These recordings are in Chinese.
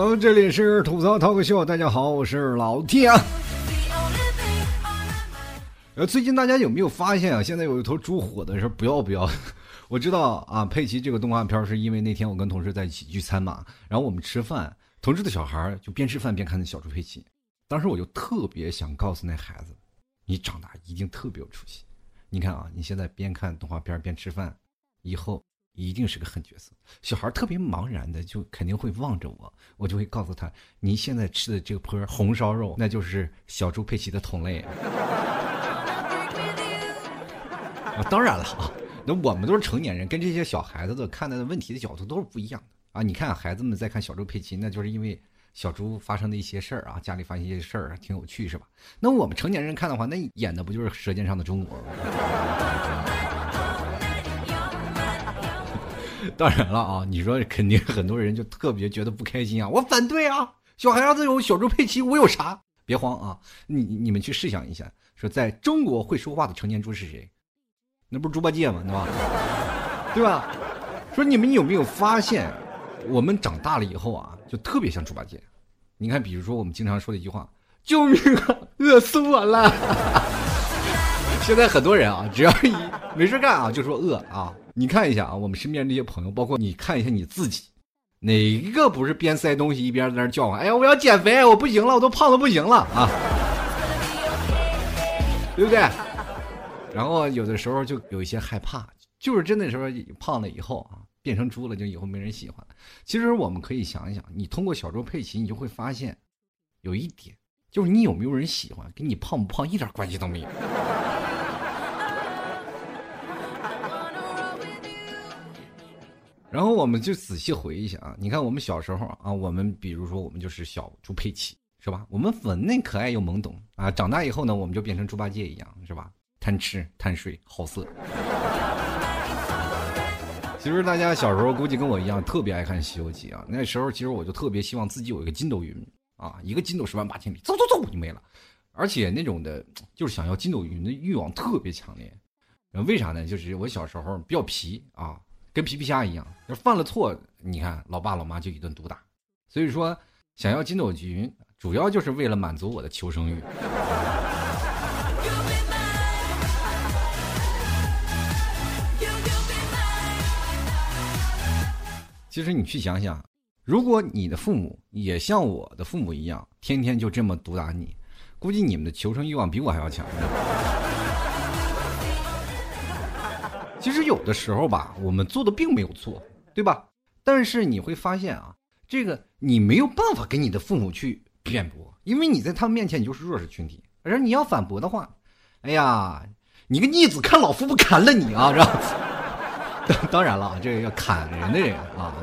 好这里是吐槽涛哥秀，大家好，我是老 T 啊。呃，最近大家有没有发现啊？现在有一头猪火的是不要不要。我知道啊，佩奇这个动画片是因为那天我跟同事在一起聚餐嘛，然后我们吃饭，同事的小孩就边吃饭边看那小猪佩奇，当时我就特别想告诉那孩子，你长大一定特别有出息。你看啊，你现在边看动画片边吃饭，以后。一定是个狠角色，小孩特别茫然的，就肯定会望着我，我就会告诉他，您现在吃的这个坡红烧肉，那就是小猪佩奇的同类。啊，当然了啊，那我们都是成年人，跟这些小孩子的看待的问题的角度都是不一样的啊。你看孩子们在看小猪佩奇，那就是因为小猪发生的一些事儿啊，家里发生一些事儿挺有趣，是吧？那我们成年人看的话，那演的不就是《舌尖上的中国》吗？当然了啊，你说肯定很多人就特别觉得不开心啊，我反对啊！小孩子有小猪佩奇，我有啥？别慌啊，你你们去试想一下，说在中国会说话的成年猪是谁？那不是猪八戒吗？对吧？对吧？说你们有没有发现，我们长大了以后啊，就特别像猪八戒。你看，比如说我们经常说的一句话：“救命啊，饿死我了！” 现在很多人啊，只要一没事干啊，就说饿啊。你看一下啊，我们身边这些朋友，包括你看一下你自己，哪一个不是边塞东西一边在那叫唤？哎呀，我要减肥，我不行了，我都胖的不行了啊，对不对？然后有的时候就有一些害怕，就是真的时候胖了以后啊，变成猪了，就以后没人喜欢。其实我们可以想一想，你通过小猪佩奇，你就会发现，有一点就是你有没有人喜欢，跟你胖不胖一点关系都没有。然后我们就仔细回忆一下啊，你看我们小时候啊，我们比如说我们就是小猪佩奇，是吧？我们粉嫩可爱又懵懂啊。长大以后呢，我们就变成猪八戒一样，是吧？贪吃贪睡好色。其实大家小时候估计跟我一样，特别爱看《西游记》啊。那时候其实我就特别希望自己有一个筋斗云啊，一个筋斗十万八千里，走走走就没了。而且那种的，就是想要筋斗云的欲望特别强烈。为啥呢？就是我小时候比较皮啊。跟皮皮虾一样，要犯了错，你看老爸老妈就一顿毒打。所以说，想要筋斗云，主要就是为了满足我的求生欲。其实你去想想，如果你的父母也像我的父母一样，天天就这么毒打你，估计你们的求生欲望比我还要强。其实有的时候吧，我们做的并没有错，对吧？但是你会发现啊，这个你没有办法跟你的父母去辩驳，因为你在他们面前你就是弱势群体。而你要反驳的话，哎呀，你个逆子，看老夫不砍了你啊！是吧？当然了，这个要砍人的人啊，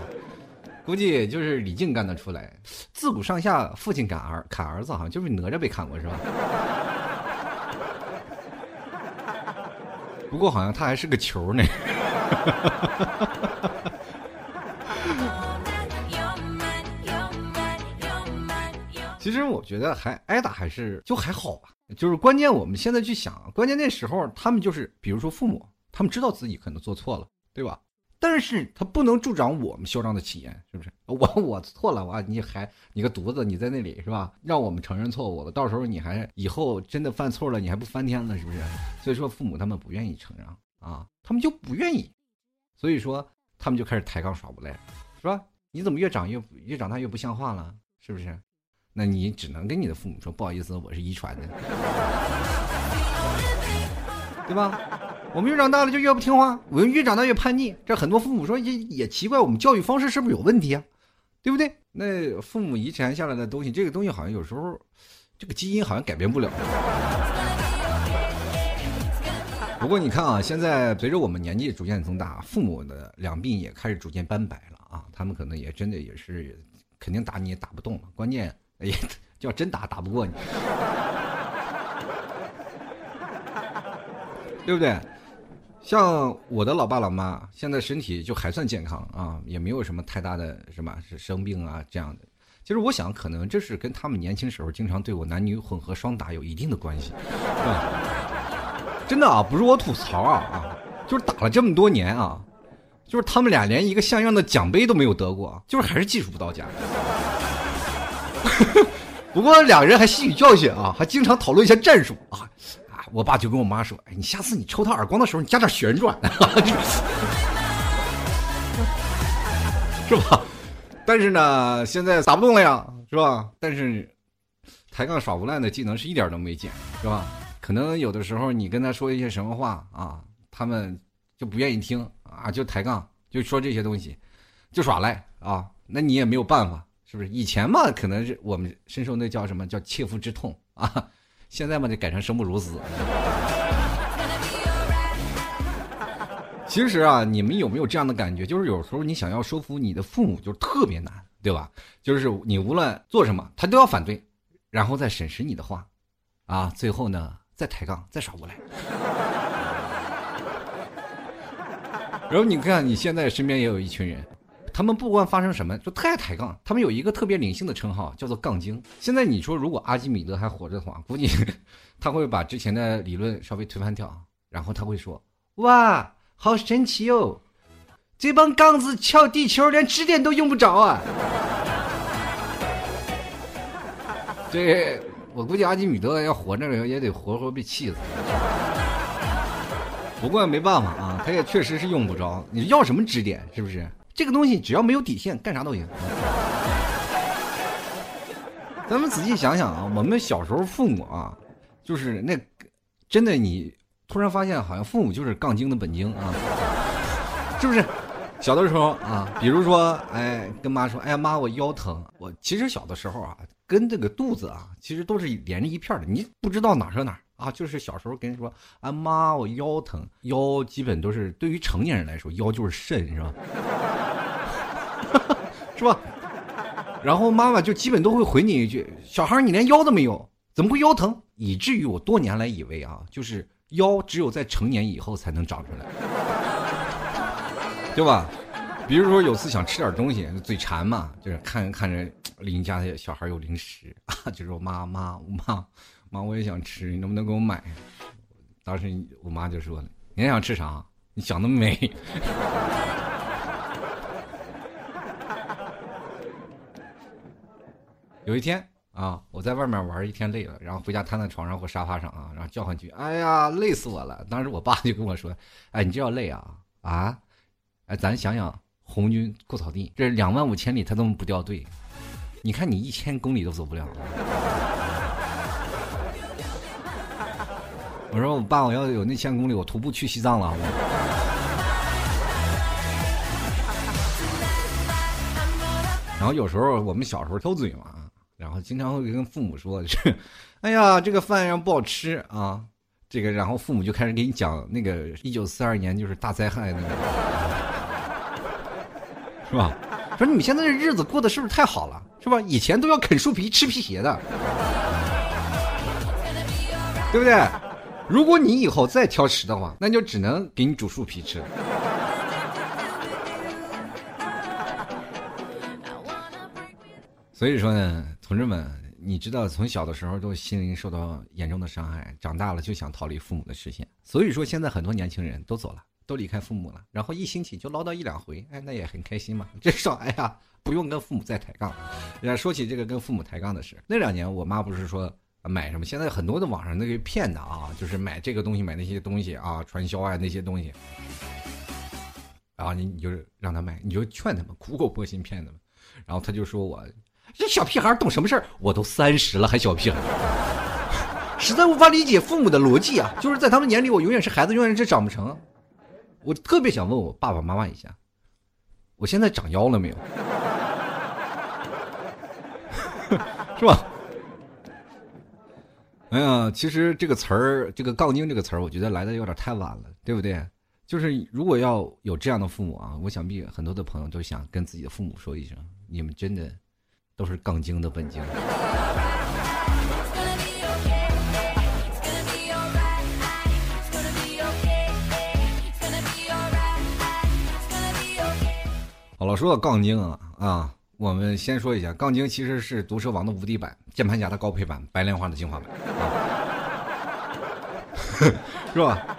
估计就是李靖干得出来。自古上下，父亲砍儿砍儿子，好像就是哪吒被砍过，是吧？不过好像他还是个球呢。其实我觉得还挨打还是就还好吧，就是关键我们现在去想，关键那时候他们就是，比如说父母，他们知道自己可能做错了，对吧？但是他不能助长我们嚣张的气焰，是不是？我 我错了，我你还你个犊子，你在那里是吧？让我们承认错误了，到时候你还以后真的犯错了，你还不翻天了，是不是？所以说父母他们不愿意承让啊，他们就不愿意，所以说他们就开始抬杠耍无赖，是吧？你怎么越长越越长大越不像话了，是不是？那你只能跟你的父母说，不好意思，我是遗传的，对吧？我们越长大了就越不听话，我们越长大越叛逆。这很多父母说也也奇怪，我们教育方式是不是有问题啊？对不对？那父母遗传下来的东西，这个东西好像有时候，这个基因好像改变不了。不过你看啊，现在随着我们年纪逐渐增大，父母的两鬓也开始逐渐斑白了啊，他们可能也真的也是，肯定打你也打不动了。关键哎呀，叫真打打不过你，对不对？像我的老爸老妈，现在身体就还算健康啊，也没有什么太大的什么是生病啊这样的。其实我想，可能这是跟他们年轻时候经常对我男女混合双打有一定的关系，是吧？真的啊，不是我吐槽啊啊，就是打了这么多年啊，就是他们俩连一个像样的奖杯都没有得过，就是还是技术不到家。不过两人还吸取教训啊，还经常讨论一下战术啊。我爸就跟我妈说：“哎，你下次你抽他耳光的时候，你加点旋转，是吧？”但是呢，现在打不动了呀，是吧？但是抬杠耍无赖的技能是一点都没减，是吧？可能有的时候你跟他说一些什么话啊，他们就不愿意听啊，就抬杠，就说这些东西，就耍赖啊，那你也没有办法。是不是以前嘛，可能是我们深受那叫什么叫切肤之痛啊，现在嘛就改成生不如死。其实啊，你们有没有这样的感觉？就是有时候你想要说服你的父母，就特别难，对吧？就是你无论做什么，他都要反对，然后再审视你的话，啊，最后呢再抬杠，再耍无赖。然后你看，你现在身边也有一群人。他们不管发生什么，就特爱抬杠。他们有一个特别灵性的称号，叫做“杠精”。现在你说，如果阿基米德还活着的话，估计 他会把之前的理论稍微推翻掉，然后他会说：“哇，好神奇哦！这帮杠子撬地球，连支点都用不着啊！” 这我估计阿基米德要活着也得活活被气死。不过没办法啊，他也确实是用不着。你要什么支点，是不是？这个东西只要没有底线，干啥都行。咱们仔细想想啊，我们小时候父母啊，就是那真的，你突然发现好像父母就是杠精的本精啊，是不是？小的时候啊，比如说，哎，跟妈说，哎呀妈，我腰疼。我其实小的时候啊，跟这个肚子啊，其实都是连着一片的，你不知道哪是哪。啊，就是小时候跟人说，啊妈，我腰疼，腰基本都是对于成年人来说，腰就是肾，是吧？是吧？然后妈妈就基本都会回你一句：“小孩，你连腰都没有，怎么会腰疼？”以至于我多年来以为啊，就是腰只有在成年以后才能长出来，对吧？比如说有次想吃点东西，嘴馋嘛，就是看看着邻家的小孩有零食啊，就说：“妈妈妈。”妈，我也想吃，你能不能给我买？当时我妈就说了：“你还想吃啥？你想那么美。有一天啊，我在外面玩一天累了，然后回家瘫在床上或沙发上啊，然后叫唤句：“哎呀，累死我了！”当时我爸就跟我说：“哎，你这要累啊啊！哎，咱想想红军过草地，这两万五千里他都不掉队，你看你一千公里都走不了。”我说我爸，我要有那千公里，我徒步去西藏了，好不好？然后有时候我们小时候偷嘴嘛，然后经常会跟父母说：“是，哎呀，这个饭要不好吃啊，这个。”然后父母就开始给你讲那个一九四二年就是大灾害那个，是吧？说你们现在这日子过得是不是太好了？是吧？以前都要啃树皮吃皮鞋的，对不对？如果你以后再挑食的话，那就只能给你煮树皮吃。所以说呢，同志们，你知道从小的时候都心灵受到严重的伤害，长大了就想逃离父母的视线。所以说现在很多年轻人都走了，都离开父母了，然后一星期就唠叨一两回，哎，那也很开心嘛。至少哎呀，不用跟父母再抬杠。说起这个跟父母抬杠的事，那两年我妈不是说。买什么？现在很多的网上那个骗的啊，就是买这个东西，买那些东西啊，传销啊那些东西。然后你你就让他买，你就劝他们，苦口婆心骗他们。然后他就说我这小屁孩懂什么事儿？我都三十了还小屁孩，实在无法理解父母的逻辑啊！就是在他们眼里，我永远是孩子，永远是长不成。我特别想问我爸爸妈妈一下，我现在长腰了没有？是吧？哎呀，其实这个词儿，这个“杠精”这个词儿，我觉得来的有点太晚了，对不对？就是如果要有这样的父母啊，我想必很多的朋友都想跟自己的父母说一声：你们真的都是杠精的本精。好了，说到杠精啊啊。我们先说一下，杠精其实是毒蛇王的无敌版，键盘侠的高配版，白莲花的精华版，是吧？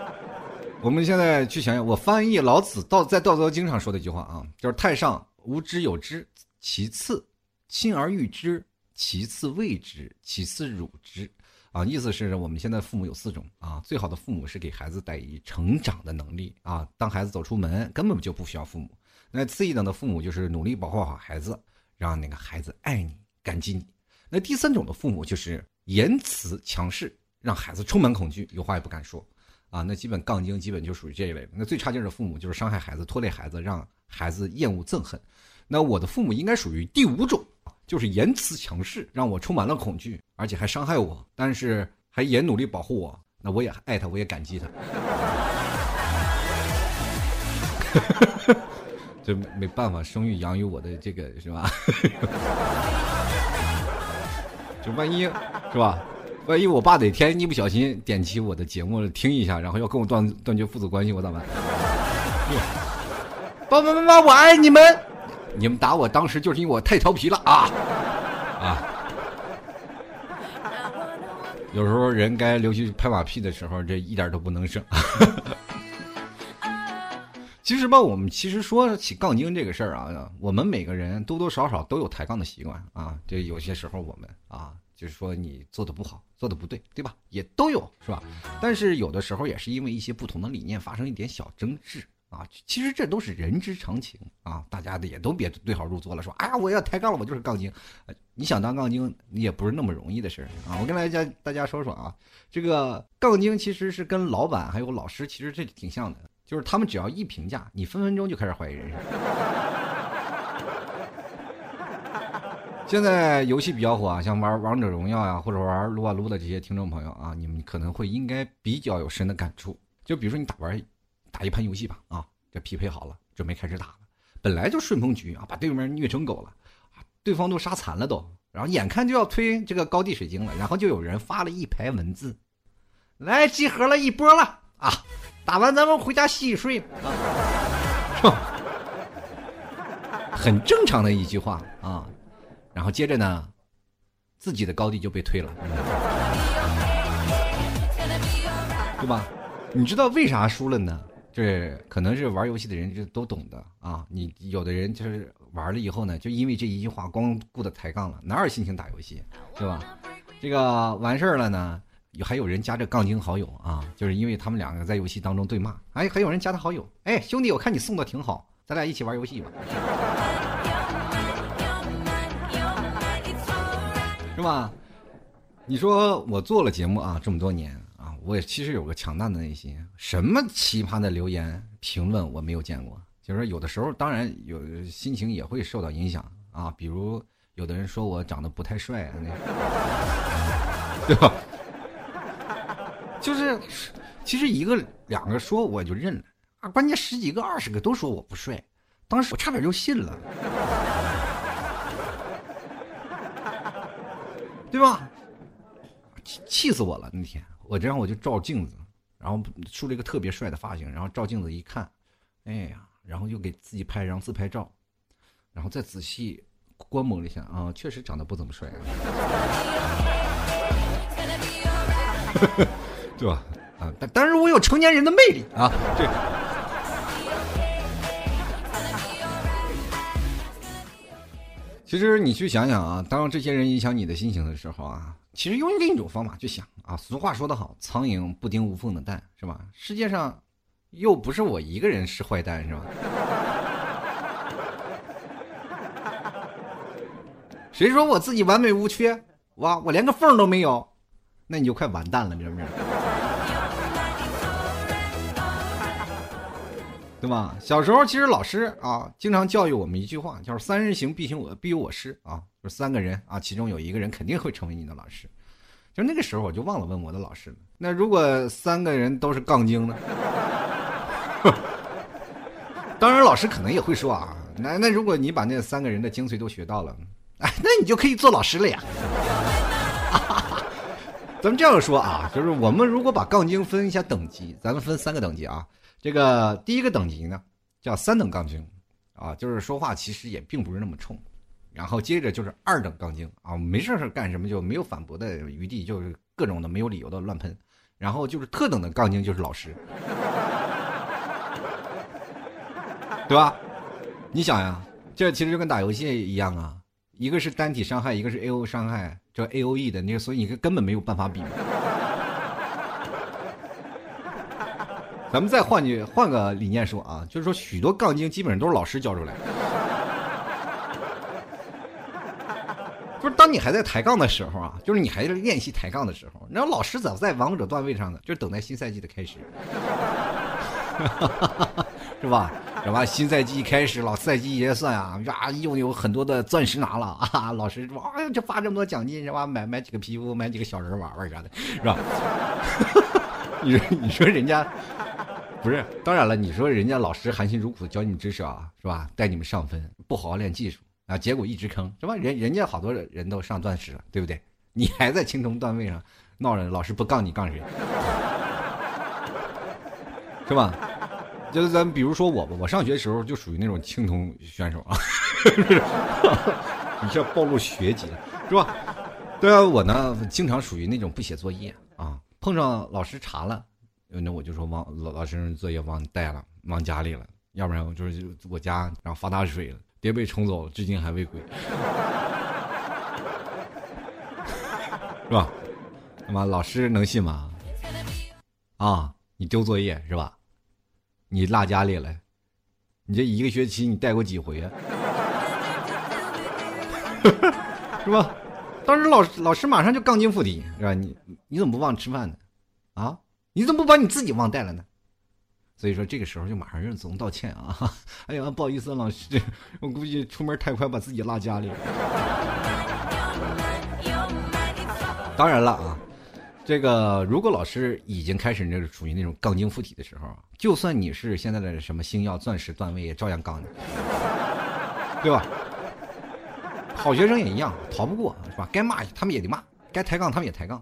我们现在去想想，我翻译老子道在《道德经》上说的一句话啊，就是“太上无知有之，其次亲而誉之，其次畏之，其次辱之。啊，意思是我们现在父母有四种啊，最好的父母是给孩子带以成长的能力啊，当孩子走出门根本就不需要父母。那次一等的父母就是努力保护好孩子，让那个孩子爱你、感激你。那第三种的父母就是言辞强势，让孩子充满恐惧，有话也不敢说。啊，那基本杠精基本就属于这一类。那最差劲的父母就是伤害孩子、拖累孩子，让孩子厌恶憎恨。那我的父母应该属于第五种。就是言辞强势，让我充满了恐惧，而且还伤害我，但是还也努力保护我。那我也爱他，我也感激他。这没办法，生育养育我的这个是吧？就万一，是吧？万一我爸哪天一不小心点起我的节目听一下，然后要跟我断断绝父子关系，我咋办？爸爸妈妈，我爱你们。你们打我，当时就是因为我太调皮了啊啊！有时候人该留去拍马屁的时候，这一点都不能省。其实吧，我们其实说起杠精这个事儿啊，我们每个人多多少少都有抬杠的习惯啊。这有些时候我们啊，就是说你做的不好，做的不对，对吧？也都有是吧？但是有的时候也是因为一些不同的理念发生一点小争执。啊，其实这都是人之常情啊！大家的也都别对号入座了，说啊，我要抬杠了，我就是杠精。你想当杠精，你也不是那么容易的事儿啊！我跟大家大家说说啊，这个杠精其实是跟老板还有老师其实这挺像的，就是他们只要一评价，你分分钟就开始怀疑人生。现在游戏比较火啊，像玩王者荣耀呀，或者玩撸啊撸的这些听众朋友啊，你们可能会应该比较有深的感触。就比如说你打玩。打一盘游戏吧，啊，这匹配好了，准备开始打了。本来就顺风局啊，把对面虐成狗了，啊，对方都杀残了都，然后眼看就要推这个高地水晶了，然后就有人发了一排文字，来集合了一波了啊，打完咱们回家洗洗睡啊，很正常的一句话啊，然后接着呢，自己的高地就被推了，对吧？你知道为啥输了呢？就是，可能是玩游戏的人就都懂的啊。你有的人就是玩了以后呢，就因为这一句话，光顾着抬杠了，哪有心情打游戏，是吧？这个完事儿了呢，还有人加这杠精好友啊，就是因为他们两个在游戏当中对骂，哎，还有人加他好友，哎，兄弟，我看你送的挺好，咱俩一起玩游戏吧，是吧？你说我做了节目啊，这么多年啊。我也其实有个强大的内心，什么奇葩的留言评论我没有见过。就是，有的时候当然有心情也会受到影响啊，比如有的人说我长得不太帅啊，那，对吧？就是其实一个两个说我就认了啊，关键十几个二十个都说我不帅，当时我差点就信了，对吧？气气死我了那天。我这样我就照镜子，然后梳了一个特别帅的发型，然后照镜子一看，哎呀，然后又给自己拍张自拍照，然后再仔细观摩了一下啊，确实长得不怎么帅，啊 对吧？啊，但但是我有成年人的魅力啊，对。其实你去想想啊，当这些人影响你的心情的时候啊。其实用另一种方法去想啊，俗话说得好，“苍蝇不叮无缝的蛋”，是吧？世界上又不是我一个人是坏蛋，是吧？谁说我自己完美无缺？哇，我连个缝都没有，那你就快完蛋了，明不明？对吧？小时候其实老师啊，经常教育我们一句话，叫“三人行，必行我必有我师”啊。就是三个人啊，其中有一个人肯定会成为你的老师。就那个时候，我就忘了问我的老师了。那如果三个人都是杠精呢？当然，老师可能也会说啊，那那如果你把那三个人的精髓都学到了，哎，那你就可以做老师了呀。咱们这样说啊，就是我们如果把杠精分一下等级，咱们分三个等级啊。这个第一个等级呢，叫三等杠精啊，就是说话其实也并不是那么冲。然后接着就是二等杠精啊，没事儿干什么就没有反驳的余地，就是各种的没有理由的乱喷。然后就是特等的杠精，就是老师，对吧？你想呀，这其实就跟打游戏一样啊，一个是单体伤害，一个是 A O 伤害，这 A O E 的那个，所以你根本没有办法比。咱们再换句换个理念说啊，就是说许多杠精基本上都是老师教出来的。不是，当你还在抬杠的时候啊，就是你还在练习抬杠的时候，那老师早在王者段位上呢，就等待新赛季的开始，是吧？是吧？新赛季一开始，老赛季结算啊，呀，又有很多的钻石拿了啊，老师哇，就发这么多奖金是吧？买买几个皮肤，买几个小人玩玩啥的，是吧？你说你说人家不是？当然了，你说人家老师含辛茹苦教你知识啊，是吧？带你们上分，不好好练技术。啊，结果一直坑是吧？人人家好多人都上钻石了，对不对？你还在青铜段位上闹着，老师不杠你杠谁？是吧？就是咱比如说我吧，我上学的时候就属于那种青铜选手啊，你这暴露学籍，是吧？对啊，我呢经常属于那种不写作业啊，碰上老师查了，那我就说忘老老师作业忘带了，忘家里了，要不然我就是我家然后发大水了。爹被冲走了，至今还未归，是吧？他妈老师能信吗？啊，你丢作业是吧？你落家里了，你这一个学期你带过几回啊？是吧？当时老老师马上就杠精附体，是吧？你你怎么不忘吃饭呢？啊？你怎么不把你自己忘带了呢？所以说这个时候就马上认怂道歉啊！哎呀，不好意思，老师，我估计出门太快把自己落家里了。当然了啊，这个如果老师已经开始那个处于那种杠精附体的时候，就算你是现在的什么星耀、钻石段位，也照样杠你，对吧？好学生也一样，逃不过是吧？该骂他们也得骂，该抬杠他们也抬杠。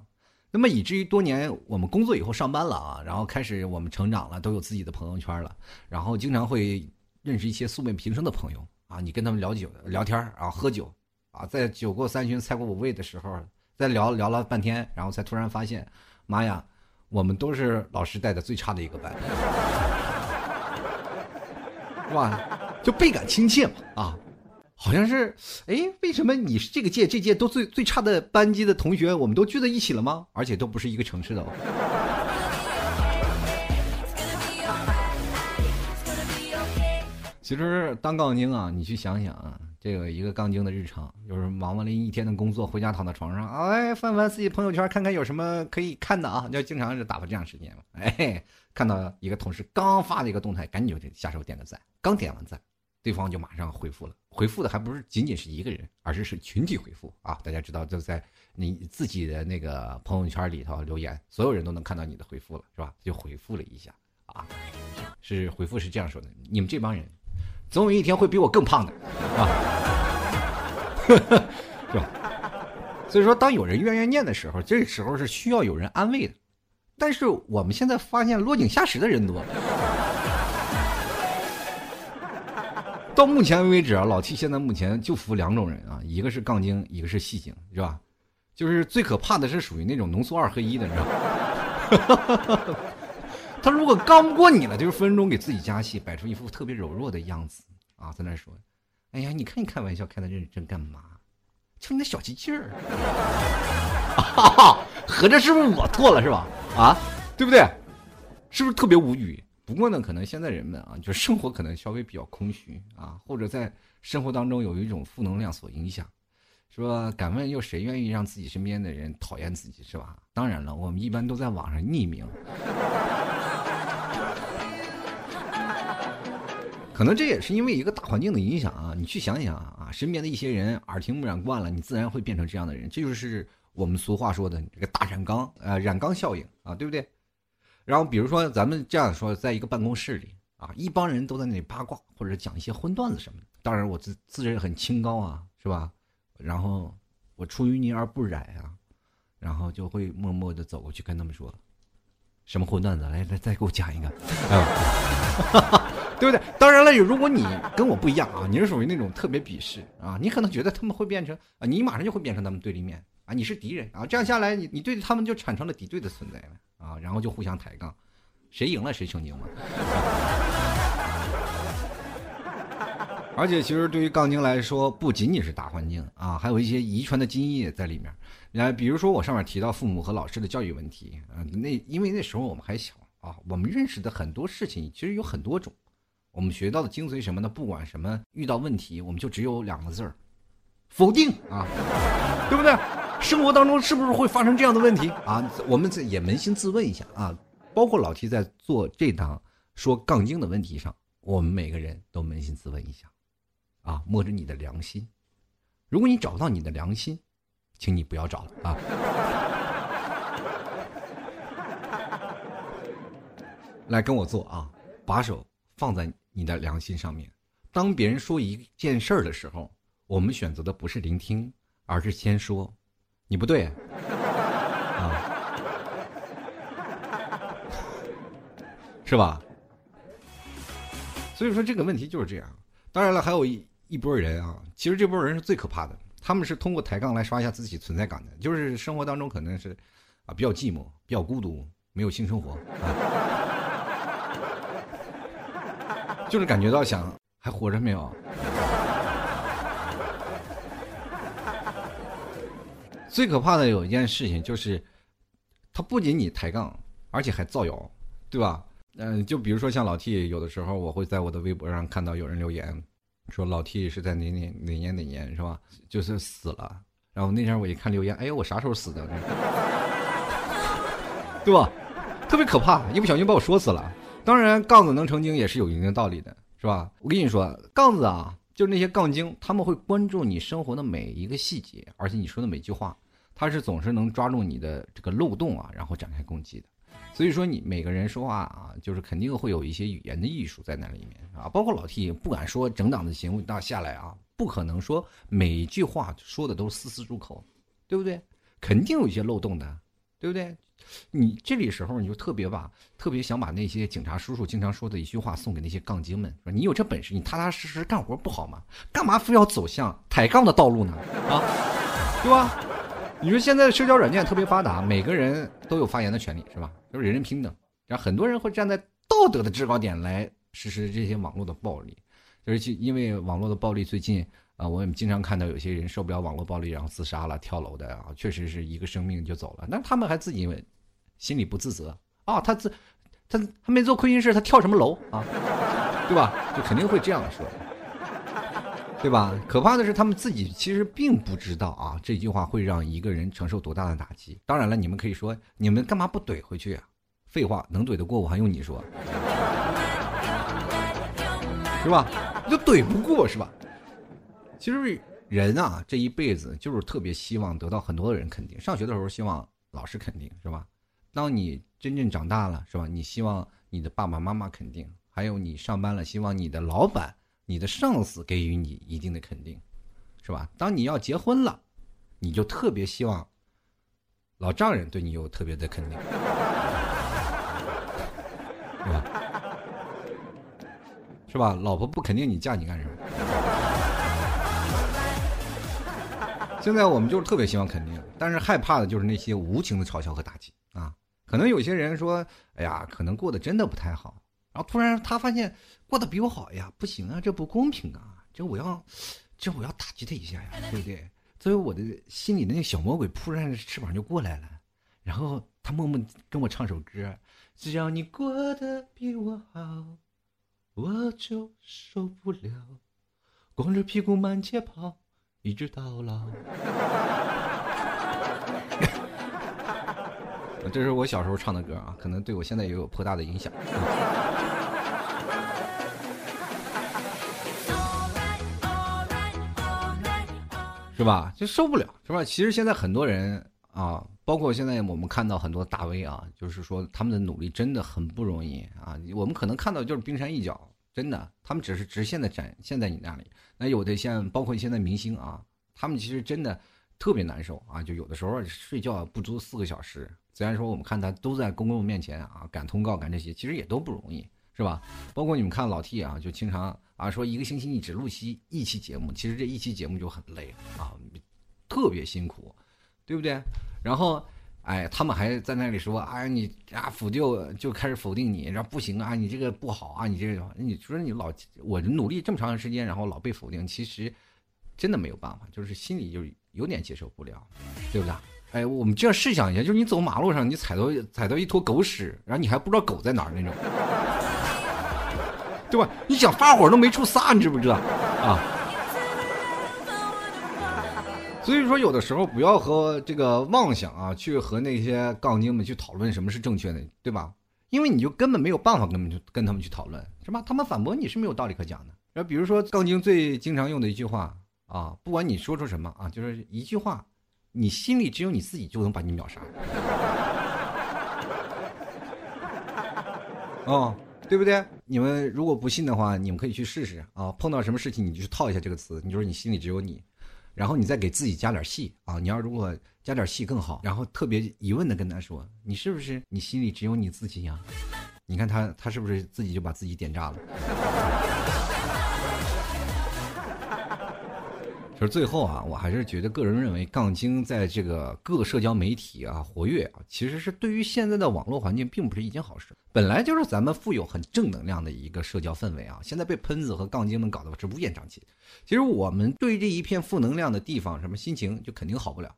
那么以至于多年我们工作以后上班了啊，然后开始我们成长了，都有自己的朋友圈了，然后经常会认识一些素昧平生的朋友啊，你跟他们聊酒聊天啊，喝酒啊，在酒过三巡菜过五味的时候，在聊聊了半天，然后才突然发现，妈呀，我们都是老师带的最差的一个班，哇？就倍感亲切嘛啊。好像是，哎，为什么你是这个届这届都最最差的班级的同学，我们都聚在一起了吗？而且都不是一个城市的。哦其实当杠精啊，你去想想啊，这个一个杠精的日常，就是忙完了一天的工作，回家躺在床上，哎，翻翻自己朋友圈，看看有什么可以看的啊，就经常是打发这样时间嘛。哎，看到一个同事刚发的一个动态，赶紧就下手点个赞，刚点完赞。对方就马上回复了，回复的还不是仅仅是一个人，而是是群体回复啊！大家知道，就在你自己的那个朋友圈里头留言，所有人都能看到你的回复了，是吧？就回复了一下啊，是回复是这样说的：你们这帮人，总有一天会比我更胖的啊，是吧？所以说，当有人怨怨念的时候，这个时候是需要有人安慰的。但是我们现在发现落井下石的人多。到目前为止啊，老 T 现在目前就服两种人啊，一个是杠精，一个是戏精，是吧？就是最可怕的是属于那种浓缩二合一的，你知道吗？他如果刚不过你了，就是分分钟给自己加戏，摆出一副特别柔弱的样子啊，在那说：“哎呀，你看你开玩笑开的认真干嘛？就你那小鸡劲儿，合着是不是我错了是吧？啊，对不对？是不是特别无语？”不过呢，可能现在人们啊，就是生活可能稍微比较空虚啊，或者在生活当中有一种负能量所影响，说敢问又谁愿意让自己身边的人讨厌自己是吧？当然了，我们一般都在网上匿名，可能这也是因为一个大环境的影响啊。你去想想啊，身边的一些人耳听目染惯了，你自然会变成这样的人，这就是我们俗话说的这个大染缸呃染缸效应啊，对不对？然后比如说咱们这样说，在一个办公室里啊，一帮人都在那里八卦或者讲一些荤段子什么的。当然我自自认很清高啊，是吧？然后我出淤泥而不染啊，然后就会默默的走过去跟他们说，什么荤段子？来来，再给我讲一个，对不对？当然了，如果你跟我不一样啊，你是属于那种特别鄙视啊，你可能觉得他们会变成啊，你马上就会变成他们对立面啊，你是敌人啊，这样下来，你你对他们就产生了敌对的存在了。啊，然后就互相抬杠，谁赢了谁成精嘛。而且其实对于杠精来说，不仅仅是大环境啊，还有一些遗传的基因也在里面。来，比如说我上面提到父母和老师的教育问题，啊，那因为那时候我们还小啊，我们认识的很多事情其实有很多种，我们学到的精髓什么呢？不管什么遇到问题，我们就只有两个字儿，否定啊，对不对？生活当中是不是会发生这样的问题啊？我们这也扪心自问一下啊，包括老提在做这档说杠精的问题上，我们每个人都扪心自问一下，啊，摸着你的良心，如果你找不到你的良心。请你不要找了啊！来跟我做啊，把手放在你的良心上面。当别人说一件事儿的时候，我们选择的不是聆听，而是先说“你不对”，啊，是吧？所以说这个问题就是这样。当然了，还有一一波人啊，其实这波人是最可怕的。他们是通过抬杠来刷一下自己存在感的，就是生活当中可能是，啊比较寂寞、比较孤独，没有性生活，就是感觉到想还活着没有。最可怕的有一件事情就是，他不仅你抬杠，而且还造谣，对吧？嗯，就比如说像老 T，有的时候我会在我的微博上看到有人留言。说老 T 是在哪年哪年哪年是吧？就是死了。然后那天我一看留言，哎呦，我啥时候死的？对吧？特别可怕，一不小心把我说死了。当然，杠子能成精也是有一定道理的，是吧？我跟你说，杠子啊，就是那些杠精，他们会关注你生活的每一个细节，而且你说的每句话，他是总是能抓住你的这个漏洞啊，然后展开攻击的。所以说，你每个人说话啊，就是肯定会有一些语言的艺术在那里面啊。包括老 T，不敢说整档的节目到下来啊，不可能说每一句话说的都是丝丝入口，对不对？肯定有一些漏洞的，对不对？你这里时候你就特别把特别想把那些警察叔叔经常说的一句话送给那些杠精们：说你有这本事，你踏踏实实干活不好吗？干嘛非要走向抬杠的道路呢？啊，对吧？你说现在社交软件特别发达，每个人都有发言的权利，是吧？都是人人平等。然后很多人会站在道德的制高点来实施这些网络的暴力，就是因为网络的暴力，最近啊，我也经常看到有些人受不了网络暴力，然后自杀了、跳楼的啊，确实是一个生命就走了。那他们还自己心里不自责啊？他自他他没做亏心事，他跳什么楼啊？对吧？就肯定会这样说。对吧？可怕的是，他们自己其实并不知道啊，这句话会让一个人承受多大的打击。当然了，你们可以说，你们干嘛不怼回去啊？废话，能怼得过我还用你说？是吧？就怼不过是吧？其实人啊，这一辈子就是特别希望得到很多的人肯定。上学的时候希望老师肯定，是吧？当你真正长大了，是吧？你希望你的爸爸妈妈肯定，还有你上班了，希望你的老板。你的上司给予你一定的肯定，是吧？当你要结婚了，你就特别希望老丈人对你有特别的肯定，是吧？是吧？老婆不肯定你嫁你干什么？现在我们就是特别希望肯定，但是害怕的就是那些无情的嘲笑和打击啊！可能有些人说：“哎呀，可能过得真的不太好。”然后突然他发现过得比我好呀，不行啊，这不公平啊！这我要，这我要打击他一下呀，对不对？所以我的心里的那小魔鬼扑扇着翅膀就过来了，然后他默默跟我唱首歌：只要你过得比我好，我就受不了，光着屁股满街跑，一直到老。这是我小时候唱的歌啊，可能对我现在也有颇大的影响。是吧？就受不了，是吧？其实现在很多人啊，包括现在我们看到很多大 V 啊，就是说他们的努力真的很不容易啊。我们可能看到就是冰山一角，真的，他们只是直线的展现在你那里。那有的像包括现在明星啊，他们其实真的特别难受啊，就有的时候睡觉不足四个小时。虽然说我们看他都在公共面前啊赶通告赶这些，其实也都不容易，是吧？包括你们看老 T 啊，就经常。啊，说一个星期你只录期一期节目，其实这一期节目就很累啊，特别辛苦，对不对？然后哎，他们还在那里说啊，你啊否定就开始否定你，然后不行啊，你这个不好啊，你这个你说你老我努力这么长时间，然后老被否定，其实真的没有办法，就是心里就有点接受不了，对不对？哎，我们这样试想一下，就是你走马路上，你踩到踩到一坨狗屎，然后你还不知道狗在哪儿那种，对吧？你想发火都没处撒，你知不知道啊？所以说，有的时候不要和这个妄想啊，去和那些杠精们去讨论什么是正确的，对吧？因为你就根本没有办法跟他们去跟他们去讨论，是吧？他们反驳你是没有道理可讲的。然后比如说杠精最经常用的一句话啊，不管你说出什么啊，就是一句话，你心里只有你自己就能把你秒杀。哦，对不对？你们如果不信的话，你们可以去试试啊。碰到什么事情，你就去套一下这个词，你就说你心里只有你。然后你再给自己加点戏啊！你要如果加点戏更好，然后特别疑问的跟他说：“你是不是你心里只有你自己呀？”你看他他是不是自己就把自己点炸了？就是最后啊，我还是觉得个人认为，杠精在这个各社交媒体啊活跃啊，其实是对于现在的网络环境并不是一件好事。本来就是咱们富有很正能量的一个社交氛围啊，现在被喷子和杠精们搞得是乌烟瘴气。其实我们对这一片负能量的地方，什么心情就肯定好不了，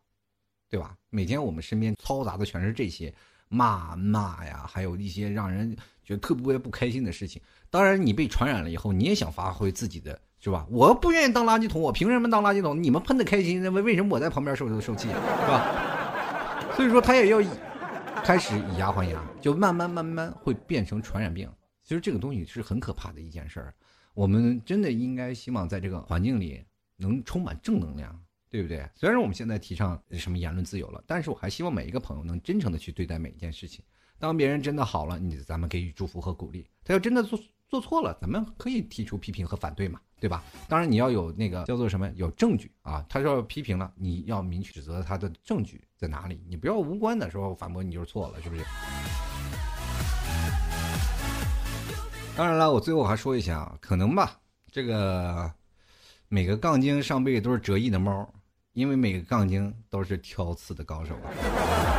对吧？每天我们身边嘈杂的全是这些骂骂呀，还有一些让人觉得特别不开心的事情。当然，你被传染了以后，你也想发挥自己的。是吧？我不愿意当垃圾桶，我凭什么当垃圾桶？你们喷的开心，那为为什么我在旁边受受气，是吧？所以说他也要以开始以牙还牙，就慢慢慢慢会变成传染病。其实这个东西是很可怕的一件事儿。我们真的应该希望在这个环境里能充满正能量，对不对？虽然我们现在提倡什么言论自由了，但是我还希望每一个朋友能真诚的去对待每一件事情。当别人真的好了，你咱们给予祝福和鼓励；他要真的做做错了，咱们可以提出批评和反对嘛。对吧？当然你要有那个叫做什么，有证据啊。他说批评了，你要明确指责他的证据在哪里，你不要无关的时候反驳你就是错了，是不是？当然了，我最后还说一下啊，可能吧，这个每个杠精上辈子都是折翼的猫，因为每个杠精都是挑刺的高手啊。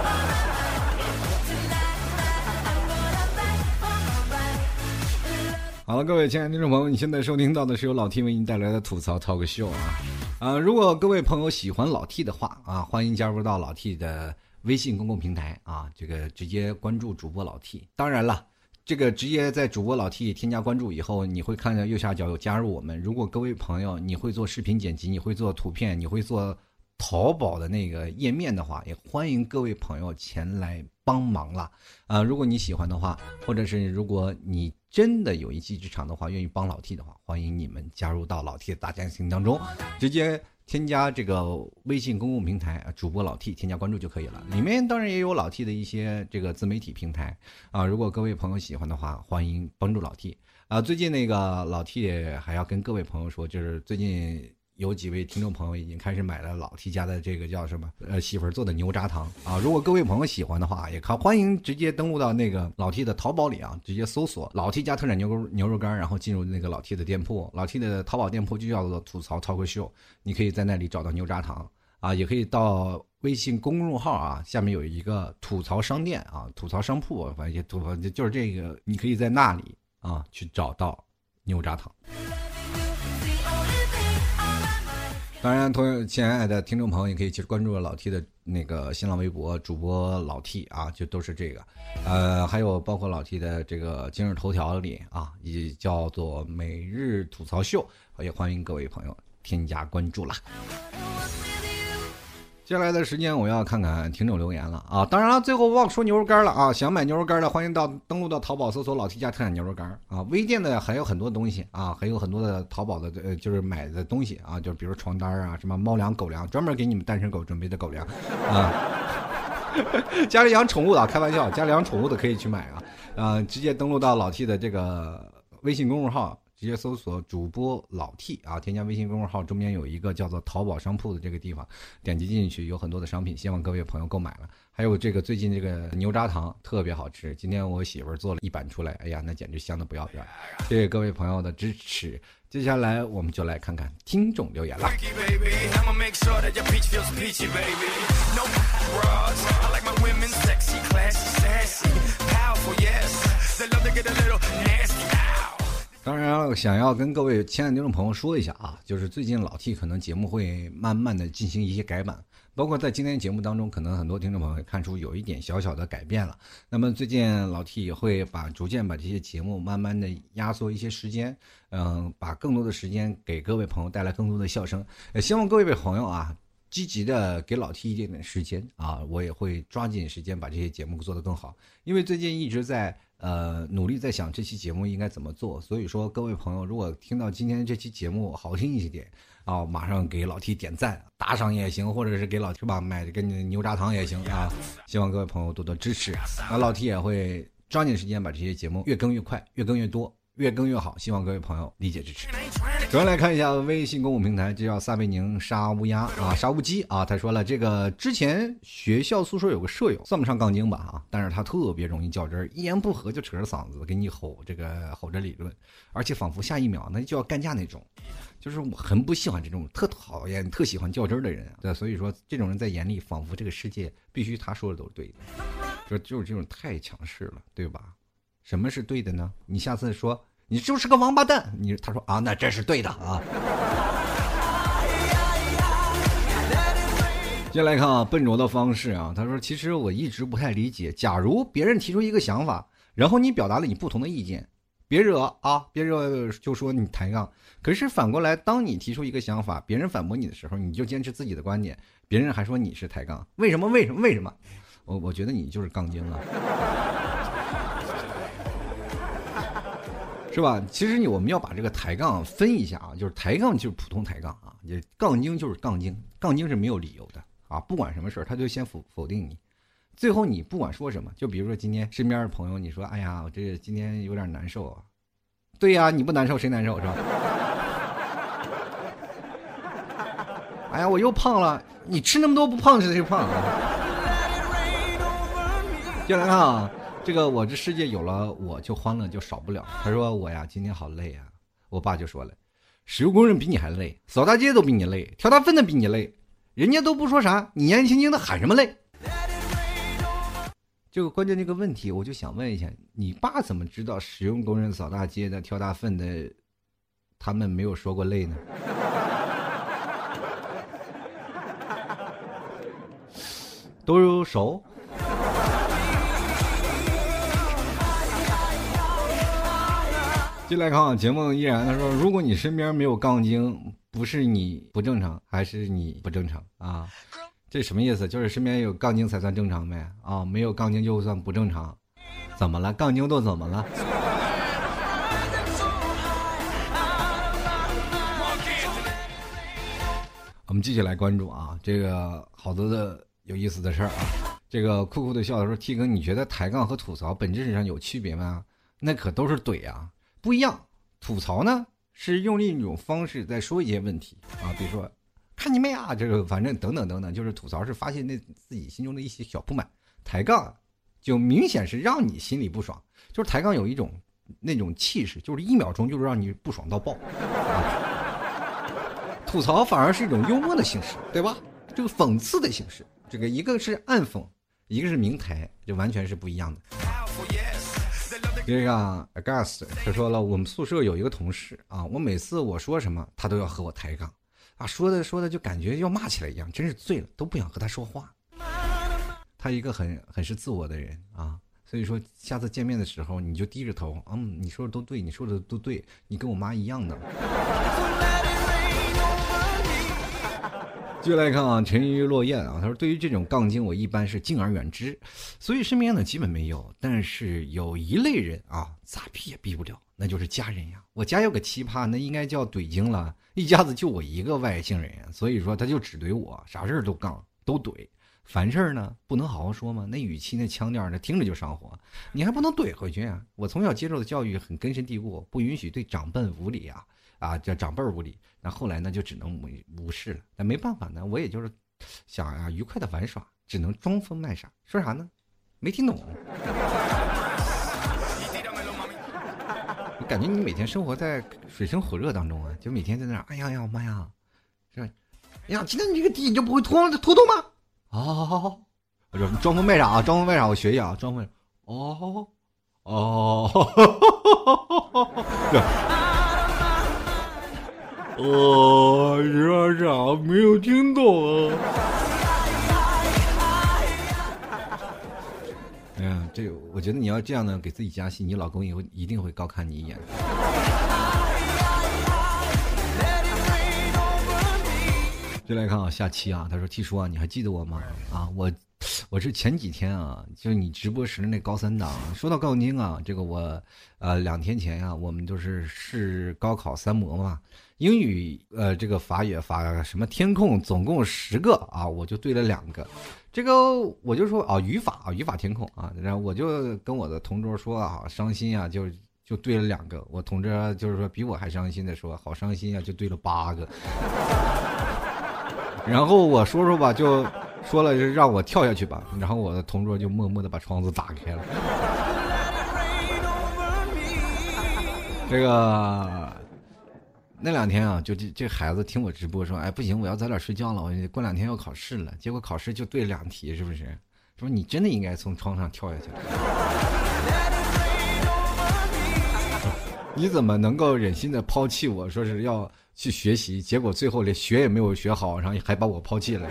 好了，各位亲爱的听众朋友，你现在收听到的是由老 T 为您带来的吐槽 talk show 啊啊！如果各位朋友喜欢老 T 的话啊，欢迎加入到老 T 的微信公共平台啊，这个直接关注主播老 T。当然了，这个直接在主播老 T 添加关注以后，你会看到右下角有加入我们。如果各位朋友你会做视频剪辑，你会做图片，你会做淘宝的那个页面的话，也欢迎各位朋友前来帮忙了啊！如果你喜欢的话，或者是如果你。真的有一技之长的话，愿意帮老 T 的话，欢迎你们加入到老 T 的大家庭当中，直接添加这个微信公共平台主播老 T 添加关注就可以了。里面当然也有老 T 的一些这个自媒体平台啊，如果各位朋友喜欢的话，欢迎帮助老 T 啊。最近那个老 T 还要跟各位朋友说，就是最近。有几位听众朋友已经开始买了老 T 家的这个叫什么呃媳妇儿做的牛轧糖啊！如果各位朋友喜欢的话，也可欢迎直接登录到那个老 T 的淘宝里啊，直接搜索老 T 家特产牛肉牛肉干，然后进入那个老 T 的店铺。老 T 的淘宝店铺就叫做吐槽 talk show，你可以在那里找到牛轧糖啊，也可以到微信公众号啊，下面有一个吐槽商店啊，吐槽商铺，反正也吐槽就是这个，你可以在那里啊去找到牛轧糖。当然，同样亲爱的听众朋友，也可以去关注老 T 的那个新浪微博主播老 T 啊，就都是这个，呃，还有包括老 T 的这个今日头条里啊，也叫做每日吐槽秀，也欢迎各位朋友添加关注啦。接下来的时间，我要看看听众留言了啊！当然了，最后忘说牛肉干了啊！想买牛肉干的，欢迎到登录到淘宝搜索“老 T 家特产牛肉干”啊！微店的还有很多东西啊，还有很多的淘宝的呃，就是买的东西啊，就比如床单啊，什么猫粮、狗粮，专门给你们单身狗准备的狗粮啊！家里养宠物的，开玩笑，家里养宠物的可以去买啊！啊，直接登录到老 T 的这个微信公众号。直接搜索主播老 T 啊，添加微信公众号，中间有一个叫做淘宝商铺的这个地方，点击进去有很多的商品，希望各位朋友购买了。还有这个最近这个牛轧糖特别好吃，今天我媳妇儿做了一板出来，哎呀，那简直香的不要不要。谢谢各位朋友的支持，接下来我们就来看看听众留言了。当然，想要跟各位亲爱的听众朋友说一下啊，就是最近老 T 可能节目会慢慢的进行一些改版，包括在今天节目当中，可能很多听众朋友看出有一点小小的改变了。那么最近老 T 也会把逐渐把这些节目慢慢的压缩一些时间，嗯，把更多的时间给各位朋友带来更多的笑声。也希望各位朋友啊，积极的给老 T 一点点时间啊，我也会抓紧时间把这些节目做得更好，因为最近一直在。呃，努力在想这期节目应该怎么做，所以说各位朋友，如果听到今天这期节目好听一些点啊，马上给老 T 点赞、打赏也行，或者是给老 T 吧买个牛轧糖也行啊。希望各位朋友多多支持，那老 T 也会抓紧时间把这些节目越更越快，越更越多。越更越好，希望各位朋友理解支持。主要来看一下微信公众平台，这叫撒贝宁杀乌鸦啊，杀乌鸡啊。他说了，这个之前学校宿舍有个舍友，算不上杠精吧啊，但是他特别容易较真儿，一言不合就扯着嗓子给你吼这个吼着理论，而且仿佛下一秒那就要干架那种。就是我很不喜欢这种特讨厌、特喜欢较真儿的人。啊对，所以说这种人在眼里，仿佛这个世界必须他说的都是对的，就就是这种太强势了，对吧？什么是对的呢？你下次说。你就是个王八蛋！你他说啊，那这是对的啊。接下来看啊，笨拙的方式啊，他说，其实我一直不太理解，假如别人提出一个想法，然后你表达了你不同的意见，别惹啊，别惹就说你抬杠。可是反过来，当你提出一个想法，别人反驳你的时候，你就坚持自己的观点，别人还说你是抬杠，为什么？为什么？为什么？我我觉得你就是杠精啊。是吧？其实你我们要把这个抬杠分一下啊，就是抬杠就是普通抬杠啊，也杠精就是杠精，杠精是没有理由的啊，不管什么事儿他就先否否定你，最后你不管说什么，就比如说今天身边的朋友，你说哎呀，我这今天有点难受啊，对呀，你不难受谁难受是吧？哎呀，我又胖了，你吃那么多不胖谁胖啊？接来看啊。这个我这世界有了我就欢乐就少不了。他说我呀今天好累啊。我爸就说了，石油工人比你还累，扫大街都比你累，挑大粪的比你累，人家都不说啥，你年年轻轻的喊什么累？这个关键这个问题，我就想问一下，你爸怎么知道石油工人扫大街的、挑大粪的，他们没有说过累呢？都熟。进来看节目，依然他说：“如果你身边没有杠精，不是你不正常，还是你不正常啊？这什么意思？就是身边有杠精才算正常呗？啊，没有杠精就算不正常？怎么了？杠精都怎么了？”我们继续来关注啊，这个好多的有意思的事儿啊。这个酷酷的笑说：“T 哥，你觉得抬杠和吐槽本质上有区别吗？那可都是怼啊。”不一样，吐槽呢是用另一种方式在说一些问题啊，比如说，看你妹啊，这个反正等等等等，就是吐槽是发泄那自己心中的一些小不满，抬杠就明显是让你心里不爽，就是抬杠有一种那种气势，就是一秒钟就是让你不爽到爆，吐槽反而是一种幽默的形式，对吧？这个讽刺的形式，这个一个是暗讽，一个是明抬，就完全是不一样的。这个 August 他说了，我们宿舍有一个同事啊，我每次我说什么，他都要和我抬杠，啊，说的说的就感觉要骂起来一样，真是醉了，都不想和他说话。他一个很很是自我的人啊，所以说下次见面的时候你就低着头，嗯，你说的都对，你说的都对，你跟我妈一样的。继续来看啊，沉鱼落雁啊，他说：“对于这种杠精，我一般是敬而远之，所以身边呢基本没有。但是有一类人啊，咋避也避不了，那就是家人呀。我家有个奇葩，那应该叫怼精了，一家子就我一个外姓人，所以说他就只怼我，啥事儿都杠，都怼。凡事呢不能好好说吗？那语气那腔调，那听着就上火，你还不能怼回去啊？我从小接受的教育很根深蒂固，不允许对长辈无礼啊。”啊，叫长辈儿无礼，那后来呢就只能无无视了。那没办法呢，我也就是想啊，愉快的玩耍，只能装疯卖傻。说啥呢？没听懂。感觉你每天生活在水深火热当中啊，就每天在那儿，哎呀呀妈呀，是吧？哎呀，今天你这个地你就不会拖拖动吗？哦，我说装疯卖傻啊，装疯卖傻，我学一下啊，装疯。哦，哦，我你说啥没有听懂啊？哎呀，这我觉得你要这样呢，给自己加戏，你老公以后一定会高看你一眼。就来看啊，下期啊，他说七叔啊，你还记得我吗？啊，我我是前几天啊，就你直播时那高三党。说到杠精啊，这个我呃两天前呀，我们就是试高考三模嘛，英语呃这个法语法什么填空，总共十个啊，我就对了两个。这个我就说啊，语法啊，语法填空啊，然后我就跟我的同桌说啊，伤心啊，就就对了两个。我同桌就是说比我还伤心的说，好伤心啊，就对了八个。”然后我说说吧，就说了就让我跳下去吧。然后我的同桌就默默的把窗子打开了。这个那两天啊，就这这孩子听我直播说，哎不行，我要早点睡觉了，我过两天要考试了。结果考试就对两题，是不是？说你真的应该从窗上跳下去。你怎么能够忍心的抛弃我？说是要。去学习，结果最后连学也没有学好，然后还把我抛弃了。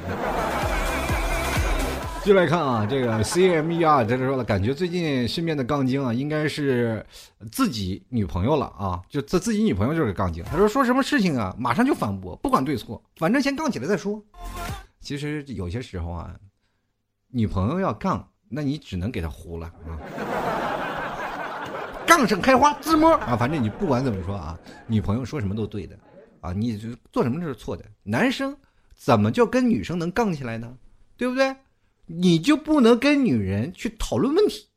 就来看啊，这个 C M E R 在这说了，感觉最近身边的杠精啊，应该是自己女朋友了啊，就自自己女朋友就是杠精。他说说什么事情啊，马上就反驳，不管对错，反正先杠起来再说。其实有些时候啊，女朋友要杠，那你只能给她糊了啊。杠上开花自摸啊，反正你不管怎么说啊，女朋友说什么都对的。啊，你做什么都是错的。男生怎么就跟女生能杠起来呢？对不对？你就不能跟女人去讨论问题？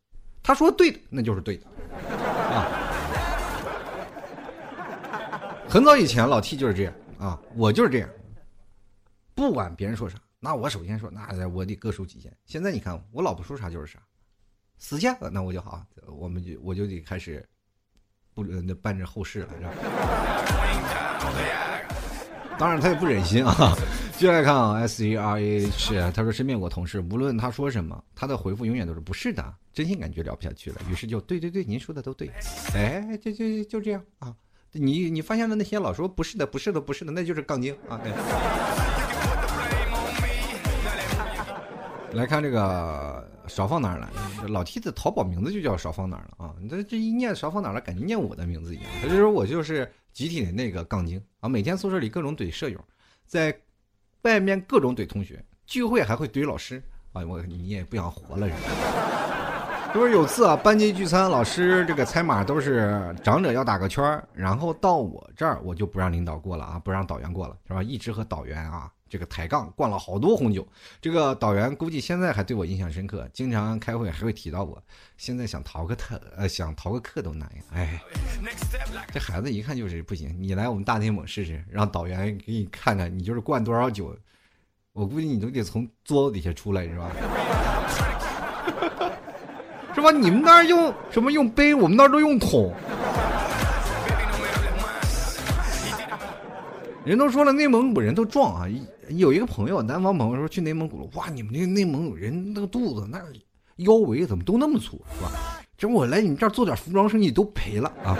他说对的，那就是对的。啊，很早以前老 T 就是这样啊，我就是这样。不管别人说啥，那我首先说，那我得各抒己见。现在你看，我老婆说啥就是啥，死去，那我就好，我们就我就得开始不那办这后事了，是吧？当然他也不忍心啊，接下来看啊，S E R A 是他说身边有个同事，无论他说什么，他的回复永远都是不是的，真心感觉聊不下去了，于是就对对对，您说的都对，哎，就就就这样啊，你你发现了那些老说不是的不是的不是的，那就是杠精啊。对。来看这个少放哪儿了，老 T 的淘宝名字就叫少放哪儿了啊，你这这一念少放哪儿了，感觉念我的名字一样，他就说我就是。集体的那个杠精啊，每天宿舍里各种怼舍友，在外面各种怼同学，聚会还会怼老师哎！我你也不想活了是吧？就是有次啊，班级聚餐，老师这个猜码都是长者要打个圈然后到我这儿我就不让领导过了啊，不让导员过了是吧？一直和导员啊。这个抬杠灌了好多红酒，这个导员估计现在还对我印象深刻，经常开会还会提到我。现在想逃个特呃想逃个课都难呀！哎，这孩子一看就是不行。你来我们大内蒙试试，让导员给你看看，你就是灌多少酒，我估计你都得从桌子底下出来是吧？是吧？你们那儿用什么用杯，我们那儿都用桶。人都说了，内蒙古人都壮啊。一有一个朋友，南方朋友说去内蒙古了，哇，你们那内蒙古人那个肚子，那腰围怎么都那么粗，是吧？这我来你们这儿做点服装生意都赔了啊，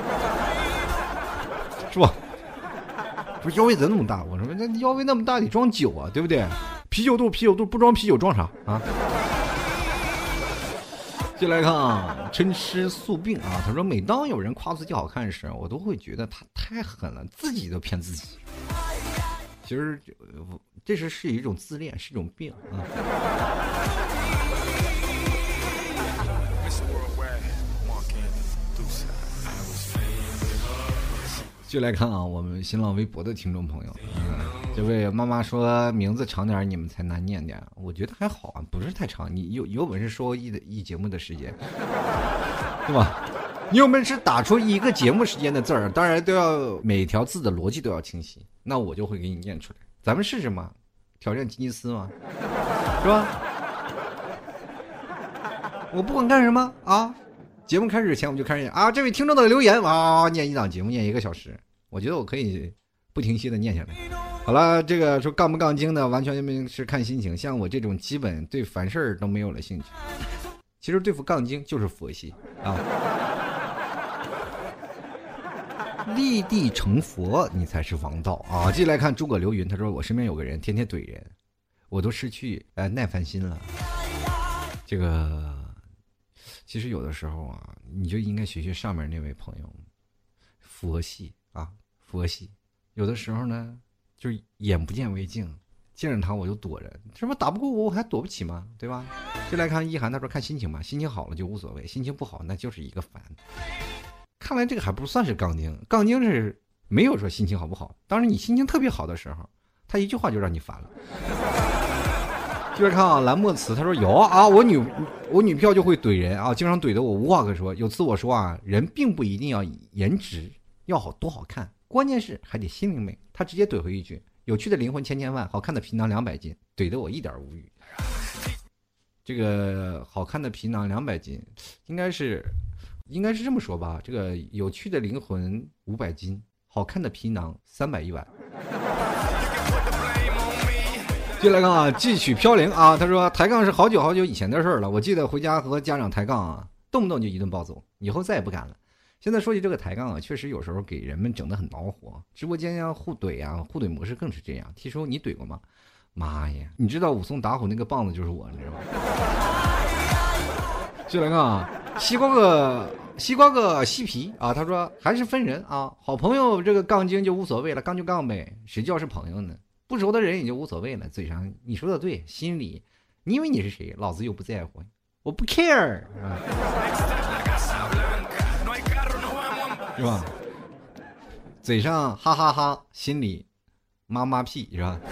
是吧？不是腰围怎么那么大？我说那腰围那么大得装酒啊，对不对？啤酒肚，啤酒肚不装啤酒装啥啊？进来看啊，琛吃素病啊，他说每当有人夸自己好看时，我都会觉得他太狠了，自己都骗自己。其实，这是是一种自恋，是一种病啊。就来看啊，我们新浪微博的听众朋友，嗯这位妈妈说名字长点，你们才难念点。我觉得还好啊，不是太长。你有有本事说一的一节目的时间，对吧？你有本事打出一个节目时间的字儿，当然都要每条字的逻辑都要清晰，那我就会给你念出来。咱们试试嘛，挑战吉尼斯嘛，是吧？我不管干什么啊，节目开始前，我们就开始啊，这位听众的留言哇，念一档节目念一个小时，我觉得我可以不停息的念下来。好了，这个说杠不杠精的，完全是看心情。像我这种基本对凡事都没有了兴趣。其实对付杠精就是佛系啊，立地成佛，你才是王道啊！继续来看诸葛流云，他说我身边有个人天天怼人，我都失去呃耐烦心了。这个。其实有的时候啊，你就应该学学上面那位朋友，佛系啊，佛系。有的时候呢，就是眼不见为净，见着他我就躲着，这不打不过我，我还躲不起吗？对吧？就来看一涵，他说看心情吧，心情好了就无所谓，心情不好那就是一个烦。看来这个还不算是杠精，杠精是没有说心情好不好。当然你心情特别好的时候，他一句话就让你烦了。接着看啊，蓝墨词他说有啊，我女我女票就会怼人啊，经常怼的我无话可说。有次我说啊，人并不一定要颜值要好多好看，关键是还得心灵美。他直接怼回一句：有趣的灵魂千千万，好看的皮囊两百斤，怼得我一点无语。这个好看的皮囊两百斤，应该是应该是这么说吧？这个有趣的灵魂五百斤，好看的皮囊三百一碗。接来看啊，继续飘零啊！他说抬杠是好久好久以前的事儿了。我记得回家和家长抬杠啊，动不动就一顿暴揍，以后再也不敢了。现在说起这个抬杠啊，确实有时候给人们整得很恼火。直播间呀互怼啊，互怼模式更是这样。听说你怼过吗？妈呀！你知道武松打虎那个棒子就是我，你知道吗？接来看啊，西瓜个西瓜个西皮啊，他说还是分人啊，好朋友这个杠精就无所谓了，杠就杠呗，谁叫是朋友呢？不熟的人也就无所谓了，嘴上你说的对，心里你以为你是谁？老子又不在乎，我不 care，是吧？嘴上哈哈哈，心里妈妈屁是吧？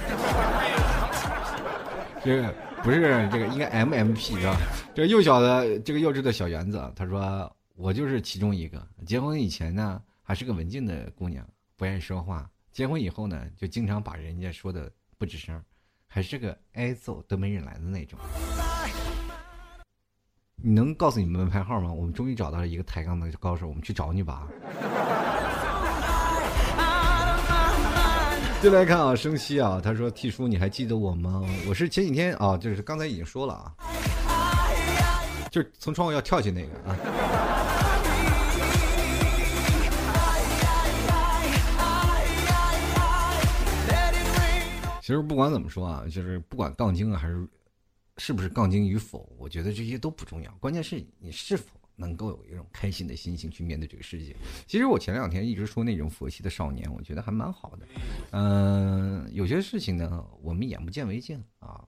这个 不是这个，应该 M M P 是吧？这个幼小的这个幼稚的小园子，他说我就是其中一个。结婚以前呢，还是个文静的姑娘，不爱说话。结婚以后呢，就经常把人家说的不吱声，还是个挨揍都没人来的那种。你能告诉你们门牌号吗？我们终于找到了一个抬杠的高手，我们去找你吧。就来看啊，生息啊，他说：“T 叔，你还记得我吗？我是前几天啊，就是刚才已经说了啊，就从窗户要跳起那个啊。”其实不管怎么说啊，就是不管杠精啊，还是是不是杠精与否，我觉得这些都不重要，关键是你是否能够有一种开心的心情去面对这个世界。其实我前两天一直说那种佛系的少年，我觉得还蛮好的。嗯，有些事情呢，我们眼不见为净啊，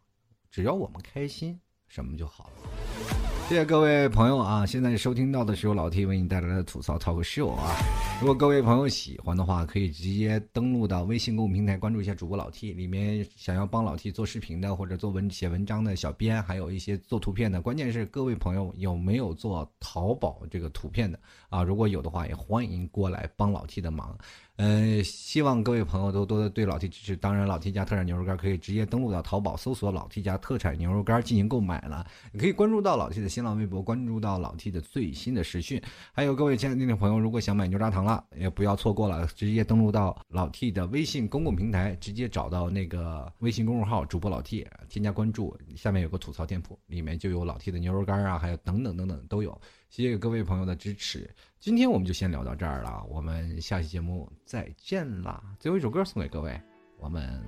只要我们开心，什么就好了。谢谢各位朋友啊！现在收听到的是由老 T 为你带来的吐槽 talk show 啊。如果各位朋友喜欢的话，可以直接登录到微信公众平台关注一下主播老 T。里面想要帮老 T 做视频的，或者做文写文章的小编，还有一些做图片的。关键是各位朋友有没有做淘宝这个图片的啊？如果有的话，也欢迎过来帮老 T 的忙。嗯，希望各位朋友都多多对老 T 支持。当然，老 T 家特产牛肉干可以直接登录到淘宝搜索“老 T 家特产牛肉干”进行购买了。你可以关注到老 T 的新浪微博，关注到老 T 的最新的实讯。还有各位亲爱的听众朋友，如果想买牛轧糖了，也不要错过了，直接登录到老 T 的微信公共平台，直接找到那个微信公众号主播老 T，添加关注，下面有个吐槽店铺，里面就有老 T 的牛肉干啊，还有等等等等都有。谢谢各位朋友的支持，今天我们就先聊到这儿了，我们下期节目再见啦！最后一首歌送给各位，我们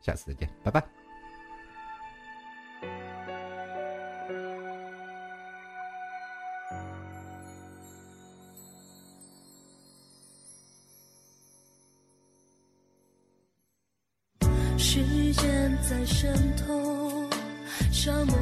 下次再见，拜拜。时间在渗透，沙漠